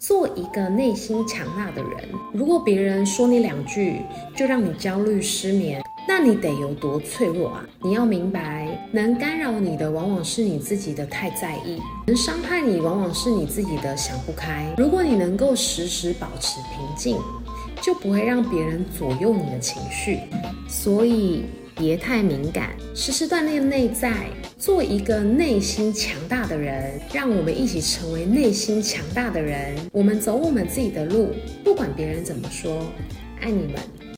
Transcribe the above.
做一个内心强大的人。如果别人说你两句就让你焦虑失眠，那你得有多脆弱啊？你要明白，能干扰你的往往是你自己的太在意，能伤害你往往是你自己的想不开。如果你能够时时保持平静，就不会让别人左右你的情绪。所以别太敏感，时时锻炼内在，做一个内心强大的人。让我们一起成为内心强大的人。我们走我们自己的路，不管别人怎么说。爱你们。